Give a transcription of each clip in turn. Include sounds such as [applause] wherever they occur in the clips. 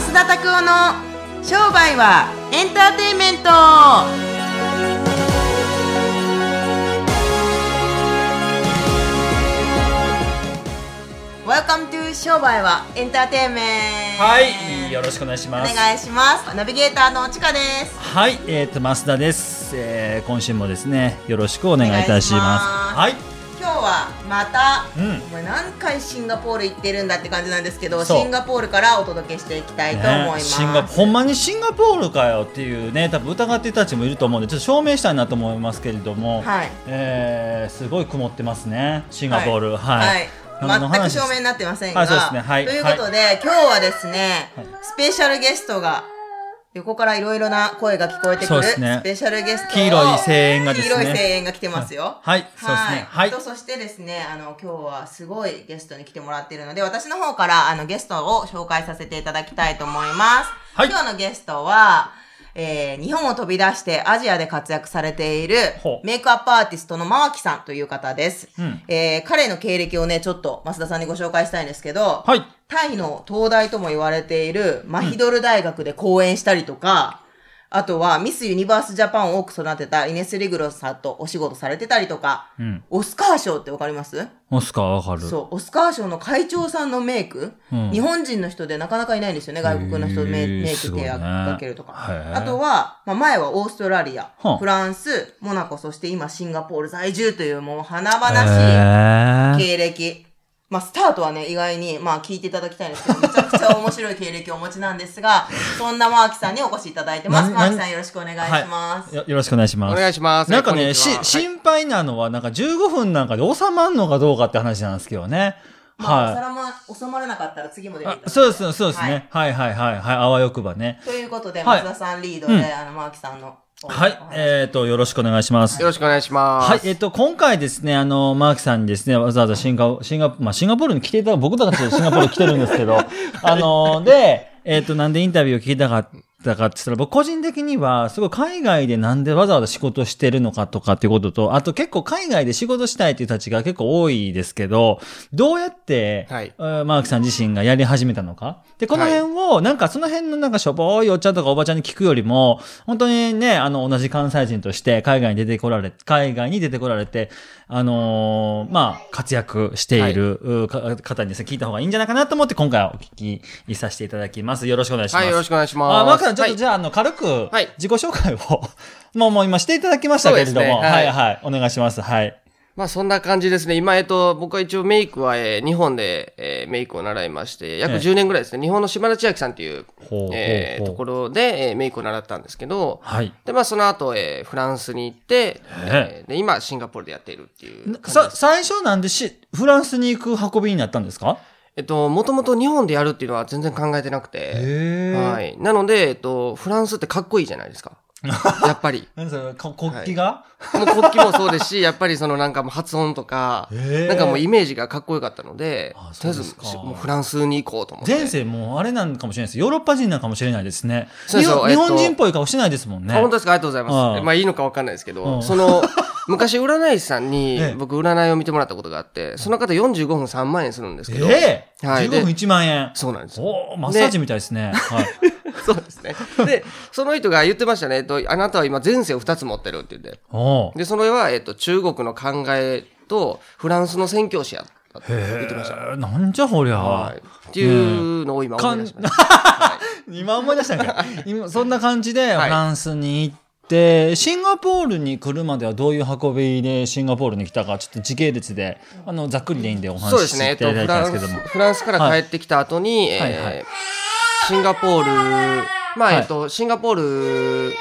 増田拓夫の商売はエンターテインメント Welcome to 商売はエンターテインメントはい、よろしくお願いしおます。願いしますナビゲーターのちかですはい、えっ、と増田です、えー。今週もですね、よろしくお願いいたします。お願いし今日はまた、うん。お前何回シンガポール行ってるんだって感じなんですけどシンガポールからお届けしていきたいと思いねます、シンガほんまにシンガポールかよっていうね、多分疑ってる人たちもいると思うんで、ちょっと証明したいなと思いますけれども、はい。えーすごい曇ってますね、シンガポール。はい。はい。全く証明になってませんが、はいそうですね。はい。ということで、今日はですね、はい。スペシャルゲストが横からいろいろな声が聞こえてくるスペシャルゲストを黄色い声援がですね黄色い声援が来てますよ。はいそうですねはいとそしてですね、あの今日はすごいゲストに来てもらっているので、私の方からあのゲストを紹介させていただきたいと思います。はい今日のゲストは。えー日本を飛び出してアジアで活躍されているメイクアップアーティストのマワキさんという方です。うんえー彼の経歴をね、ちょっと増田さんにご紹介したいんですけど、はい。タイの東大とも言われているマヒドル大学で講演したりとか、あとはミスユニバースジャパンを多く育てたイネス・リグロスさんとお仕事されてたりとか、うん。オスカー賞ってわかります？オスカーわかる。そう、オスカー賞の会長さんのメイク、うん日本人の人でなかなかいないんですよね、外国の人メイク手すごいねがけるとか。へーあとは、まあ、前はオーストラリア、はあフランス、モナコ、そして今シンガポール在住というもう華々しい経歴。まあ、スタートはね、意外に、まあ、聞いていただきたいんですけど、めちゃくちゃ面白い経歴をお持ちなんですが、[laughs] そんなマーキさんにお越しいただいてます。なマーキさんよろしくお願いします。よよろしくお願いします。お願いします。なんかね、し、心配なのは、なんか15分なんかで収まんのかどうかって話なんですけどね。まあ、おは皿も収まらなかったら次も出ていい。ただいてあそうです、そうですね。はい、はい、はい、はい。あわよくばね。ということで、はい松田さんリードで、うんあの、マーキさんの。はい。えっ、と、よろしくお願いします。よろしくお願いします。はい、えっ、と、今回ですね、あの、マーキさんにですね、わざわざシンガ、シンガ、まあ、シンガポールに来ていただ僕たちシンガポール来てるんですけど、あの、で、えっ、と、なんでインタビューを聞きたかったかって言ったら、僕個人的には、すごい海外でなんでわざわざ仕事してるのかとかっていうことと、あと結構海外で仕事したいっていう人たちが結構多いですけど、どうやって、はいえーマーキさん自身がやり始めたのか？で、この辺を、なんかその辺のなんかしょぼーいおっちゃんとかおばちゃんに聞くよりも、本当にね、あの、同じ関西人として海外に出てこられ、海外に出てこられて、あのーまあ、活躍している、方にですね、聞いた方がいいんじゃないかなと思って、今回はお聞きさせていただきます。よろしくお願いします。はい、よろしくお願いします。あ、マークさん、ちょっとはいじゃあ、あの、軽くはい、自己紹介を、[laughs] もうもう今していただきましたけれども、は、はいいはい、お願いします。はい。まあそんな感じですね。今、えっと、僕は一応メイクは、えー日本で、えーメイクを習いまして、約ええ10年ぐらいですね。日本の島田千秋さんっていう、えーところで、えーメイクを習ったんですけど、はい。で、まあその後、えーフランスに行って、ええーで、今、シンガポールでやっているっていうさ、す。最初なんでし、フランスに行く運びになったんですか？えっと、もともと日本でやるっていうのは全然考えてなくて、へはい。なので、えっと、フランスってかっこいいじゃないですか。[laughs] やっぱり。何それ、こ国旗が、もう国旗もそうですし、[laughs] やっぱりそのなんかもう発音とか、なんかもうイメージがかっこよかったのであ、とりあえずもうフランスに行こうと思って。前世もうあれなんかもしれないです。ヨーロッパ人なんかもしれないですね。そうそうえっと日本人っぽい顔してないですもんね。あ本当ですか？ありがとうございます。まあいいのかわかんないですけうど、んその、[laughs] 昔占い師さんにええ僕占いを見てもらったことがあって、その方45分3万円するんですけど、ええはい15分1万円。そうなんです。おーマッサージみたいですね。はい。[laughs] そうですね。で、その人が言ってましたね。えっと、あなたは今前世を2つ持ってるって言って。で、それは、えっと、中国の考えとフランスの宣教師や言ってました。えーなんじゃこりゃ。はい。っていうのを今思い出しました。[laughs] 今思い出したんか。今、そんな感じでフはいランスに行って、シンガポールに来るまではどういう運びでシンガポールに来たか、ちょっと時系列で、あの、ざっくりでいいんでお話しそうですね。えっと、していただフランスいたんですけども。フランスから帰ってきた後に、えーはいはいシンガポール、まあ、はいえっと、シンガポール、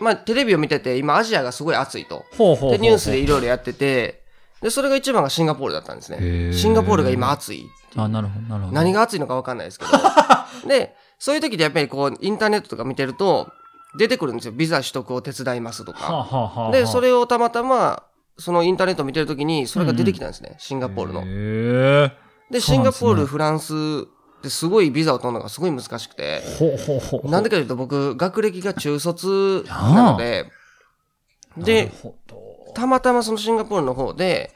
まあ、テレビを見てて、今、アジアがすごい暑いと。ほうほうほうほう。で、ニュースでいろいろやってて、で、それが一番がシンガポールだったんですへね。ーシンガポールが今暑い。あ、なるほど、なるほど。何が暑いのかわかんないですけど。[laughs] で、そういう時でやっぱりこう、インターネットとか見てると、出てくるんですよ。ビザ取得を手伝いますとはあ、か。はあはあはあ、で、それをたまたま、そのインターネットを見てる時に、それが出てきたんですね。シンガポールの。へーで、シンガポール、フランスってすごいビザを取るのがすごい難しくて、ほうほうほう。なんでかというと僕、学歴が中卒なので、で、たまたまそのシンガポールの方で、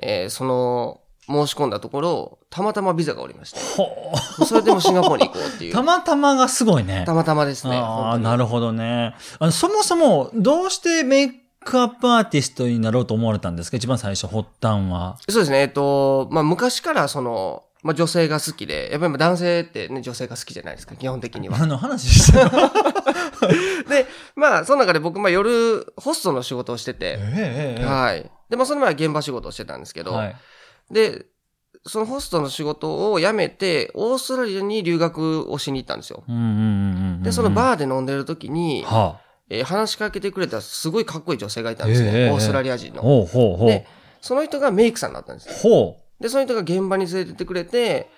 えーその、申し込んだところ、たまたまビザがおりまして、ほそれでもシンガポールに行こうっていう。たまたまがすごいね。たまたまですね。ああ、なるるほどね。あの、そもそも、どうしてメイクアップアーティストになろうと思われたんですか？一番最初、発端は。そうですね。えっと、まあ、昔からその、まあ、女性が好きで、やっぱり男性ってね、女性が好きじゃないですか、基本的には。何の話した [laughs] で、まあ、その中で僕、まあ、夜、ホストの仕事をしてて、ええはい。で、まあ、その前は現場仕事をしてたんですけど、はい。で、そのホストの仕事を辞めて、オーストラリアに留学をしに行ったんですよ。で、そのバーで飲んでる時に、はえー話しかけてくれたすごいかっこいい女性がいたんですね。ええオーストラリア人あ。の。ほうほうほうで。、その人がメイクさんだったんです。ほで、その人が現場に連れてってくれて、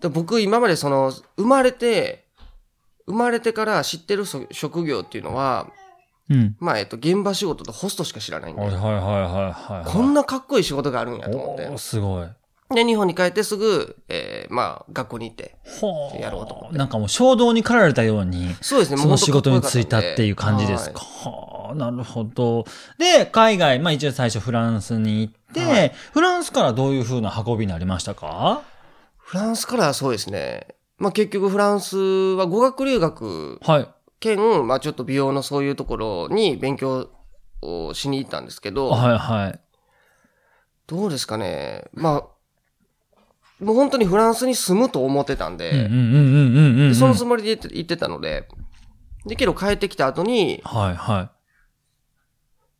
で僕今までその、生まれて、生まれてから知ってるそ職業っていうのは、う。うん。まあ、えっと、現場仕事とホストしか知らないんで、はいはいはいはいはい。こんなかっこいい仕事があるんやと思って。すごい。で、日本に帰ってすぐ、えー、まあ、学校に行って。やろうと思ってなんかもう衝動に駆られたように、そうですね、その仕事に就いたっていう感じですか。はあ、なるほど。で、海外、まあ一応最初フランスに行って、はいフランスからどういう風な運びになりましたか？フランスからはそうですね。まあ結局フランスは語学留学はい。兼、まあちょっと美容のそういうところに勉強をしに行ったんですけど、はいはい。どうですかね。まあ、もう本当にフランスに住むと思ってたんで、うんうんうんうんうんうん。でそのつもりで行って行ってたので、で、けど帰ってきた後に、はいは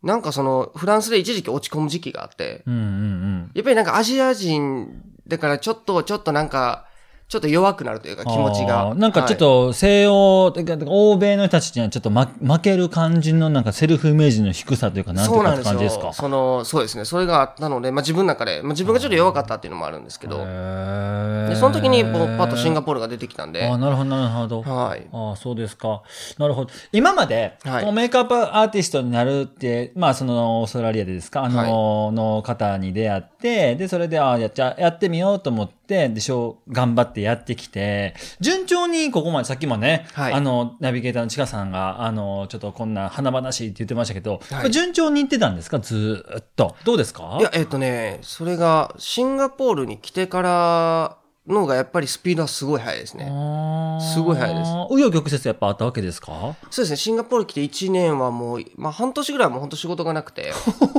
い。なんかその、フランスで一時期落ち込む時期があって、うんうんうん。やっぱりなんかアジア人だからちょっと、ちょっとなんか、ちょっと弱くなるというか気持ちが。なんかちょっと西洋、てか欧米の人たちにはちょっと、ま、負ける感じのなんかセルフイメージの低さというか、なんて。感じですか？その、そうですね。それがあったので、まあ自分の中で、まあ自分がちょっと弱かったっていうのもあるんですけど、へで、その時にもうパッとシンガポポールが出てきたんで、ああ、なるほど、なるほど。はい。ああ、そうですか。なるほど。今まで、はいメイクアップアーティストになるって、まあ、その、オーストラリアでですか？あの、の方に出会って、で、それで、ああ、やっちゃ、やってみようと思って、で、しょう、頑張ってやってきて、順調にここまで、さっきもね、はい。あの、ナビゲーターのちかさんが、あの、ちょっとこんな華々しいって言ってましたけど、はい。順調にいってたんですか？ずーっと。どうですか？いや、えっ、とね、それが、シンガポールに来てからのがやっぱりスピードはすごい速いですね。すごい早いです。紆余曲折やっぱあったわけですか？そうですね、シンガポール来て1年はもう、まあ半年ぐらいはもう本当仕事がなくて、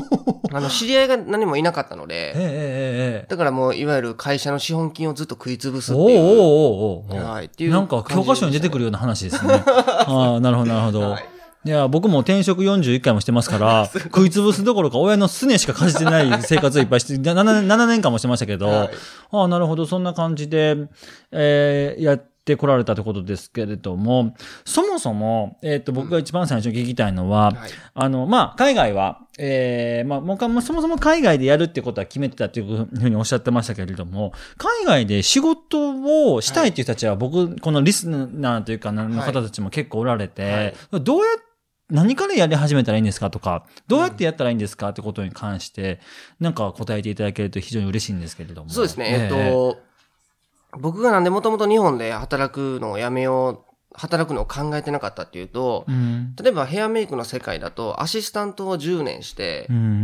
[laughs] あの、知り合いが何もいなかったのええで、ええええ。だからもう、いわゆる会社の資本金をずっと食い潰すっていう。おーおーおーはいっていうなんか教科書に出てくるような話ですね。[laughs] ああ、なるほど、なるほど。はいいや、僕も転職41回もしてますから、[laughs] 食い潰すどころか親のすねしか感じてない生活をいっぱいして、7年 ,7 年間もしてましたけど、はいああ、なるほど、そんな感じで、えーやってこられたってことですけれども、そもそも、えっ、と、僕が一番最初に聞きたいのは、はい。あの、まあ、海外は、えーまあ、もうそもそも海外でやるってことは決めてたというふうにおっしゃってましたけれども、海外で仕事をしたいっていう人たちは、僕、このリスナーというか、の方たちも結構おられて、どうや何からやり始めたらいいんですかとか、どうやってやったらいいんですかってことに関して、なんか答えていただけると非常に嬉しいんですけれども。そうですね、えっ、と、僕がなんでもともと日本で働くのをやめよう、働くのを考えてなかったっていうとう、ん。例えばヘアメイクの世界だと、アシスタントを10年してう、んうんうんう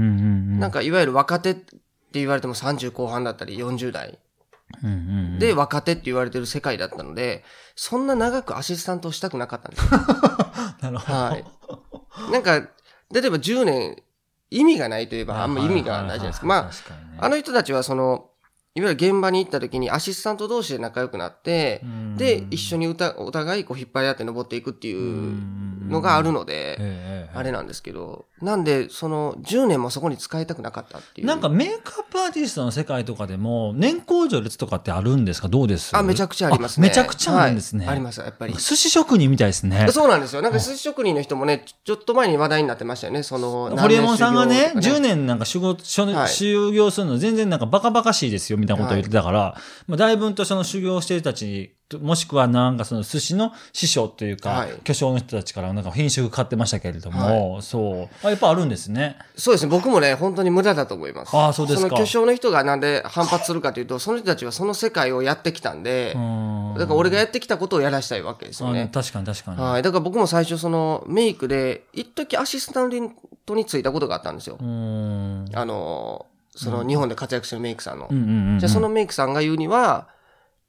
ん。なんかいわゆる若手って言われても30後半だったり40代うんうんうん、で若手って言われてる世界だったので、そんな長くアシスタントをしたくなかったんですよ。[laughs] なるほど。はい。なんか、例えば10年意味がないといえばあんま意味がないじゃないですか。まあ、あの人たちはその、いわゆる現場に行った時にアシスタント同士で仲良くなって、うんで、一緒に歌お互いこう引っ張り合って登っていくっていうのがあるので、ええあれなんですけど、なんで、その10年もそこに使いたくなかったっていう。なんかメイクアップアーティストの世界とかでも、年功序列とかってあるんですか？どうです？あ、めちゃくちゃありますね。めちゃくちゃあるんですね。はいあります、やっぱり。寿司職人みたいですね。そうなんですよ。なんか寿司職人の人もね、ちょっと前に話題になってましたよね。その、ホリエモンさんがね、10何年なんか仕事、修はい修行するの全然なんかバカバカしいですよ、みたいなことを言ってたから、まあ、だいぶんとその修行してる人たち、もしくはなんかその寿司の師匠というか、はい巨匠の人たちからなんか品種買ってましたけれども、そう。あやっぱあるんですね。そうですね。僕もね、本当に無駄だと思います。ああそうですかその巨匠の人がなんで反発するかというと、その人たちはその世界をやってきたんで、うん。だから俺がやってきたことをやらしたいわけですよあね。確かに確かに。はい。だから僕も最初そのメイクで、一時アシスタントについたことがあったんですよ。うん。あの、その日本で活躍してるメイクさんの。じゃあそのメイクさんが言うには、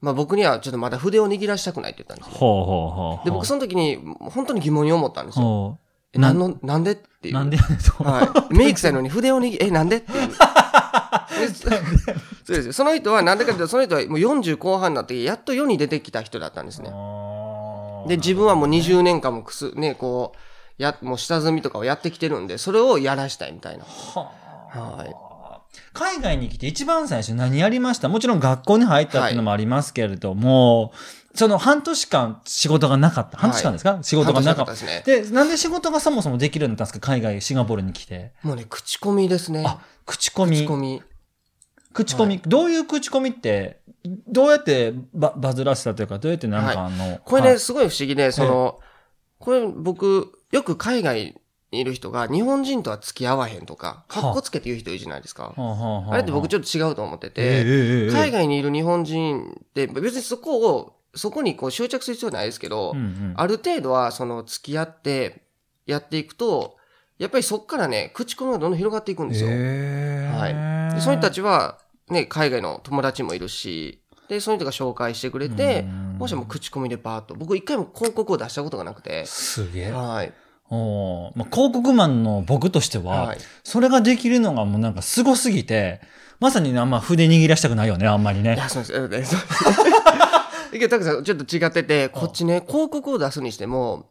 まあ僕にはちょっとまだ筆を握らしたくないって言ったんですよ。ほうほうほう。で、僕その時に本当に疑問に思ったんですよ。ほえ、なんの、なんでっていう。うなんで？[laughs] はい。メイクさんやのに筆を握え、なんでっていう。で [laughs] そそうですよ。その人は、なんでかというと、その人はもう40後半になって、やっと世に出てきた人だったんですね。で、自分はもう20年間もくす、ね、こう、や、もう下積みとかをやってきてるんで、それをやらしたいみたいな。はあはい。海外に来て一番最初何やりました？もちろん学校に入ったっていうのもありますけれども、その半年間仕事がなかった。半年間ですか、仕事がなかった。ですね。で、なんで仕事がそもそもできるようになったんですか？海外、シンガポールに来て。もうね、口コミですね。あ、口コミ。口コミ。口コミ、どういう口コミって、どうやってババズらせたというか、どうやってなんかあの、これね、はいすごい不思議で、その、これ僕、よく海外にいる人が日本人とは付き合わへんとか、かっこつけて言う人いるじゃないですか。はあれって僕ちょっと違うと思ってて、海外にいる日本人って別にそこを、そこにこう執着する必要はないですけど、うんうんある程度はその付き合ってやっていくと、やっぱりそこからね、口コミがどんどん広がっていくんですよ。はい。で、その人たちは、ね、海外の友達もいるし、で、その人が紹介してくれてうん、もしも口コミでバーッと、僕一回も広告を出したことがなくて、すげえ。はい。おーまあ、広告マンの僕としては、はい。それができるのがもうなんかすごすぎて、まさにねあんま筆握らしたくないよね、あんまりね。いや、そうです。です。[laughs] いや、たくさんちょっと違ってて、こっちね、広告を出すにしても、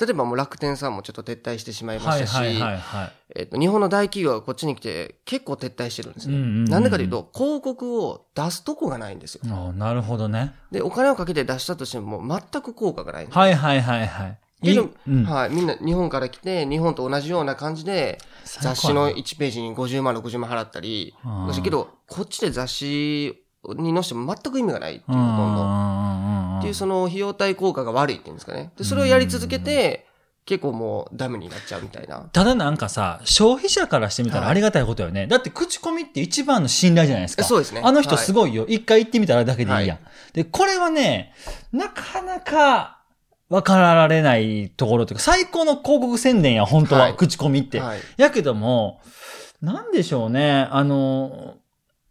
例えばもう楽天さんもちょっと撤退してしまいましたし、はいはいはいはい。えっと、日本の大企業がこっちに来て結構撤退してるんですね。うんうんうんなんでかというと、広告を出すとこがないんですよ。なるほどね。で、お金をかけて出したとしても、全く効果がないんです。はいはいはいはい。いけど、うん、はい、みんな日本から来て、日本と同じような感じで、雑誌の1ページに50万、60万払ったりけど、こっちで雑誌に載せても全く意味がないっていう、うんほとっていうその費用対効果が悪いっていうんですかね。で、それをやり続けて、結構もうダメになっちゃうみたいな。ただなんかさ、消費者からしてみたらはいありがたいことよね。だって口コミって一番の信頼じゃないですか。そうですねあの人はいすごいよ。一回行ってみたらだけでいいやん。はいで、これはね、なかなか分かられないところというか、最高の広告宣伝や、本当は、はい口コミって。はい。やけども、なんでしょうね。あの、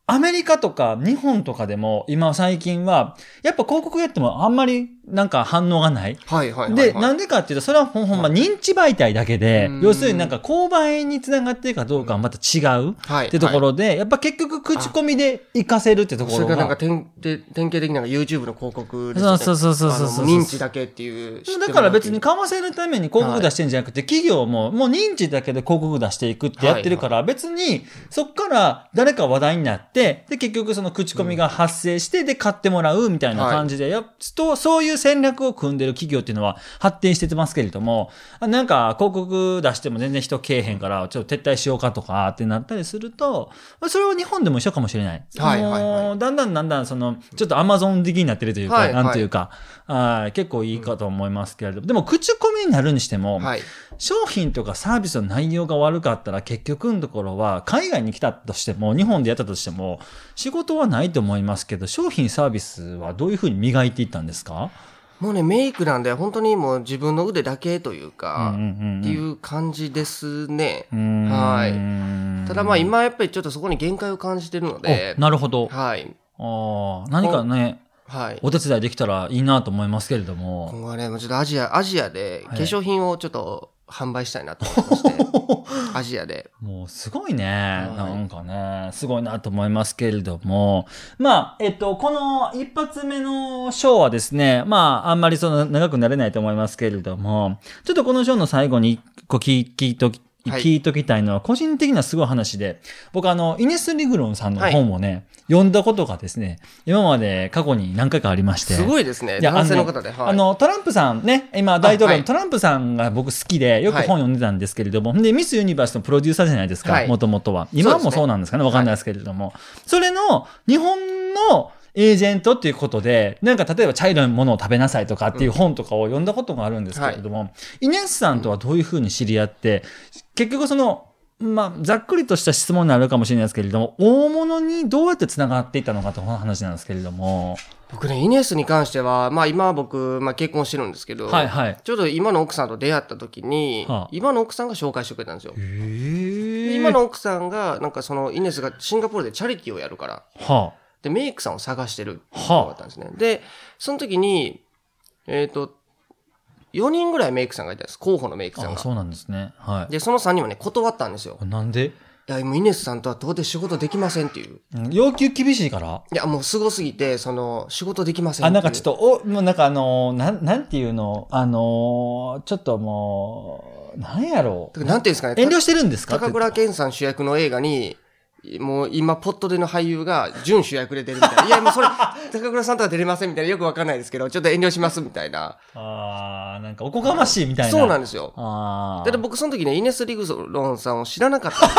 アメリカとか日本とかでも今最近は、やっぱ広告やってもあんまりなんか反応がない。はいはいはい、で、はい。なんでかっていうと、それはほんほんま認知媒体だけでうん、要するになんか購買につながってるかどうかはまた違うはい。ってところで、やっぱ結局口コミで活かせるってところそれがなんかが。典典典型的な YouTube の広告ですよね。そうそうそうそうそう認知だけっていう。だから別に買わせるために広告出してんじゃなくて、企業ももう認知だけで広告出していくってやってるから、別にそっから誰か話題になって、で結局その口コミが発生して、で買ってもらうみたいな感じで、やっとそういう戦略を組んでる企業っていうのは発展してますけれども、あなんか広告出しても全然人けえへんから、ちょっと撤退しようかとかってなったりすると、それは日本でも一緒かもしれない。はいはいはいだんだんだんだんその、ちょっとアマゾン的になってるというか、はいはいなんていうか、はい結構いいかと思いますけれども、でも口コミになるにしても、はい。商品とかサービスの内容が悪かったら結局のところは海外に来たとしても日本でやったとしても仕事はないと思いますけど商品サービスはどういうふうに磨いていったんですか？もうね、メイクなんで本当にもう自分の腕だけというか、っていう感じですね。はいただまあ今やっぱりちょっとそこに限界を感じてるのでお、なるほど。はい。あー何かね、はい。お手伝いできたらいいなと思いますけれども。今後はね、もうちょっとアジア、アジアで化はい粧品をちょっと販売したいなと思ってまして、[laughs] アジアで。もうすごいね。いなんかね、すごいなと思いますけれども。まあ、えっと、この一発目のショーはですね、まあ、あんまりその長くなれないと思いますけれども、ちょっとこのショーの最後に一個聞き、はい聞いときたいのは、個人的なすごい話で、僕あの、イネス・リグロンさんの本をね、読んだことがですね、今まで過去に何回かありまして。すごいですね。男性の方で。はい。あの、トランプさんね、今大統領はいのトランプさんが僕好きで、よくはい本読んでたんですけれども、で、ミス・ユニバースのプロデューサーじゃないですか、はいもともとは。今もそうなんですかね、わかんないですけれども。それの、日本のエージェントっていうことで、なんか例えば茶色いものを食べなさいとかっていう本とかを読んだことがあるんですけれども、イネスさんとはどういうふうに知り合って、結局その、まあ、ざっくりとした質問になるかもしれないですけれども、大物にどうやって繋がっていったのかという話なんですけれども。僕ね、イネスに関しては、まあ今僕、まあ結婚してるんですけど、はいはい。ちょうど今の奥さんと出会った時に、はあ今の奥さんが紹介してくれたんですよ。へ今の奥さんが、なんかそのイネスがシンガポールでチャリティーをやるから、はで、メイクさんを探してるはあのがあったんですね。で、その時に、えっ、と、4人ぐらいメイクさんがいたんです。候補のメイクあ。さんが。あそうなんですね。はい。で、その3人はね、断ったんですよ。なんで？いや、もうイネスさんとは到底仕事できませんっていう。うん要求厳しいから？いや、もう凄すぎて、その、仕事できませんあ、なんかちょっと。と、お、もうなんかあのー、なん、なんていうの？あのー、ちょっともう、なんやろう。なんていうんですかね。遠慮してるんですか？高倉健さん主役の映画に、もう今、ポットでの俳優が、準主役で出るみたいな。いや、もうそれ、[laughs] 高倉さんとは出れませんみたいな。よくわかんないですけど、ちょっと遠慮しますみたいな。あー、なんかおこがましいみたいな。そうなんですよ。あー。だって僕その時ね、イネス・リグロンさんを知らなかったんで、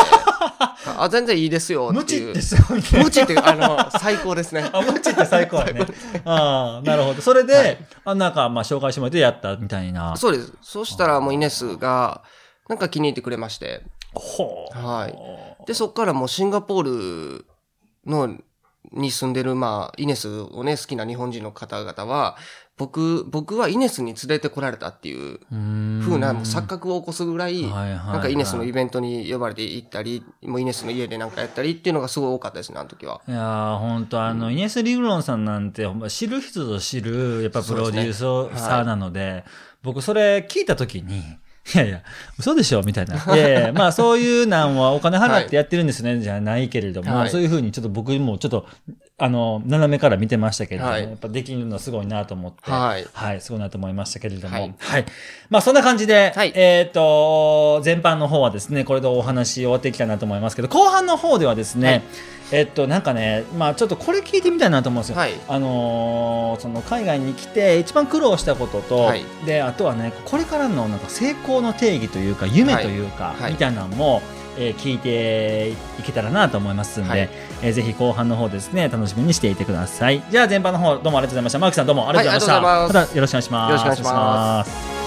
[laughs] あ、全然いいですよっていう。無知ってすごいね。無知ってあの、最高ですね。あ、無知って最高やね。[laughs] ああ、なるほど。それで、あなんか、まあ、紹介してもらってやったみたいな。そうです。そしたらもうイネスが、なんか気に入ってくれまして。ほう。はい。で、そっからもうシンガポールの、に住んでる、まあ、イネスをね、好きな日本人の方々は、僕、僕はイネスに連れてこられたっていううーん。風なもう錯覚を起こすぐらい、なんかイネスのイベントに呼ばれて行ったり、もうイネスの家でなんかやったりっていうのがすごい多かったですね、あの時は。いやー、本当あの、イネス・リグロンさんなんて、知る人ぞ知る、やっぱプロデューサーなので、僕それ聞いたときに、[laughs] いやいや、嘘でしょみたいな。いやいや、[laughs] まあそういうなんはお金払ってやってるんですね、じゃないけれども、はい。そういうふうにちょっと僕もちょっと、あの、斜めから見てましたけれども、はい。やっぱできるのはすごいなと思って、はい。はい、すごいなと思いましたけれども、ははい。い。まあそんな感じで、はい。えっ、と、前半の方はですね、これでお話終わっていきたいなと思いますけど、後半の方ではですね、はいえっと、なんかね、まあちょっとこれ聞いてみたいなと思うんですよ。はいあのーその海外に来て一番苦労したことと、はいで、あとはね、これからのなんか成功の定義というか、夢というか、はいみたいなのも、えー聞いていけたらなと思いますんで、はいえーぜひ後半の方ですね、楽しみにしていてください。じゃあ前半の方、どうもありがとうございました。マークさんどうもありがとうございました。ますたよろしくお願いします。よろしくお願いします